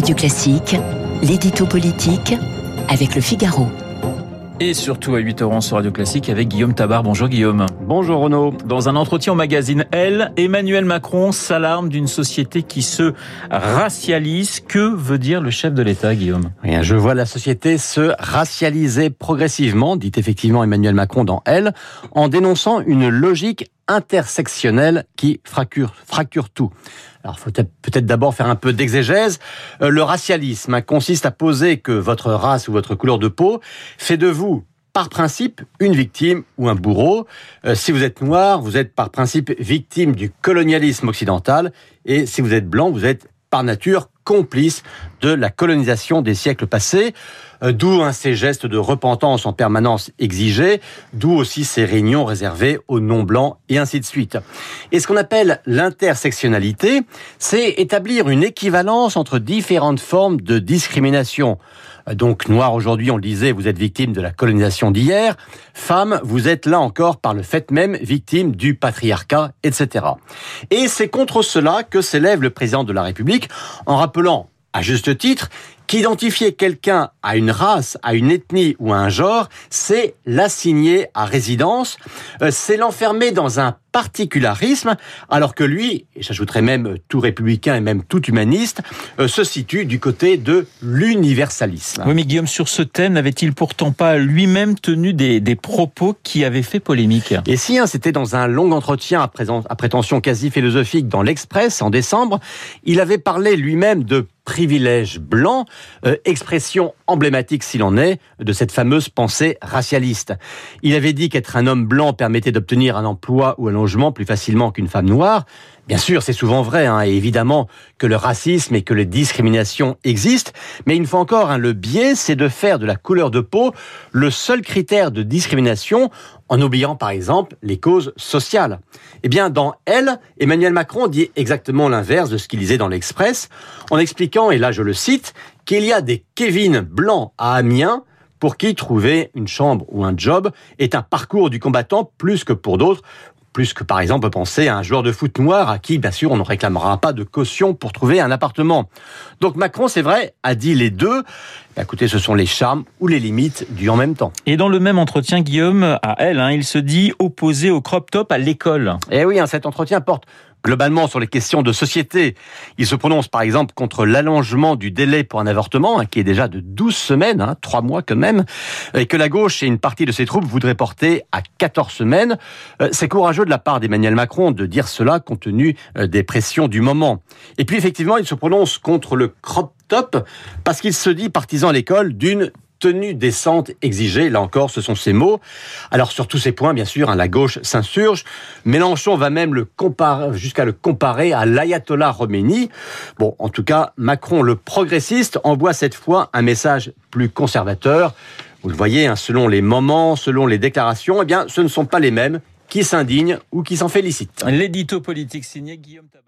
Radio Classique, l'édito politique avec le Figaro. Et surtout à 8h11 sur Radio Classique avec Guillaume Tabar. Bonjour Guillaume. Bonjour Renaud. Dans un entretien au magazine Elle, Emmanuel Macron s'alarme d'une société qui se racialise. Que veut dire le chef de l'État, Guillaume? Rien, je vois la société se racialiser progressivement, dit effectivement Emmanuel Macron dans Elle, en dénonçant une logique intersectionnelle qui fracture, tout. Alors, faut peut-être d'abord faire un peu d'exégèse. Euh, le racialisme hein, consiste à poser que votre race ou votre couleur de peau fait de vous par principe une victime ou un bourreau. Euh, si vous êtes noir, vous êtes par principe victime du colonialisme occidental, et si vous êtes blanc, vous êtes par nature complice de la colonisation des siècles passés, euh, d'où hein, ces gestes de repentance en permanence exigés, d'où aussi ces réunions réservées aux non-blancs et ainsi de suite. Et ce qu'on appelle l'intersectionnalité, c'est établir une équivalence entre différentes formes de discrimination. Donc noir aujourd'hui, on le disait, vous êtes victime de la colonisation d'hier. Femme, vous êtes là encore par le fait même victime du patriarcat, etc. Et c'est contre cela que s'élève le président de la République en rappelant à juste titre qu'identifier quelqu'un à une race, à une ethnie ou à un genre, c'est l'assigner à résidence, euh, c'est l'enfermer dans un particularisme, alors que lui, et j'ajouterais même tout républicain et même tout humaniste, euh, se situe du côté de l'universalisme. Oui, mais Guillaume, sur ce thème, n'avait-il pourtant pas lui-même tenu des, propos qui avaient fait polémique? Et si, hein, c'était dans un long entretien à, à prétention quasi philosophique dans l'Express en décembre, il avait parlé lui-même de privilège blanc, euh, expression emblématique s'il en est de cette fameuse pensée racialiste. Il avait dit qu'être un homme blanc permettait d'obtenir un emploi ou un logement plus facilement qu'une femme noire. Bien sûr, c'est souvent vrai, hein, et évidemment que le racisme et que les discriminations existent, mais une fois encore, hein, le biais, c'est de faire de la couleur de peau le seul critère de discrimination, en oubliant par exemple les causes sociales. Eh bien, dans Elle, Emmanuel Macron dit exactement l'inverse de ce qu'il disait dans l'Express, en expliquant, et là je le cite, qu'il y a des Kevin blancs à Amiens pour qui trouver une chambre ou un job est un parcours du combattant plus que pour d'autres plus que par exemple penser à un joueur de foot noir à qui, bien sûr, on ne réclamera pas de caution pour trouver un appartement. Donc Macron, c'est vrai, a dit les deux. Bah, écoutez, ce sont les charmes ou les limites du en même temps. Et dans le même entretien, Guillaume, à elle, hein, il se dit opposé au crop top à l'école. Eh oui, hein, cet entretien porte globalement sur les questions de société. Il se prononce par exemple contre l'allongement du délai pour un avortement, hein, qui est déjà de 12 semaines, hein, 3 mois quand même, et que la gauche et une partie de ses troupes voudraient porter à 14 semaines. Euh, c'est courageux de la part d'Emmanuel Macron de dire cela compte tenu euh, des pressions du moment. Et puis effectivement, il se prononce contre le crop top parce qu'il se dit partisan à l'école d'une tenue décente exigée. Là encore, ce sont ces mots. Alors sur tous ces points, bien sûr, hein, la gauche s'insurge. Mélenchon va même le comparer, jusqu'à le comparer à l'ayatollah Khomeini. Bon, en tout cas, Macron, le progressiste, envoie cette fois un message plus conservateur. Vous le voyez, hein, selon les moments, selon les déclarations, eh bien, ce ne sont pas les mêmes qui s'indignent ou qui s'en félicitent. L'édito politique signé Guillaume Tabar.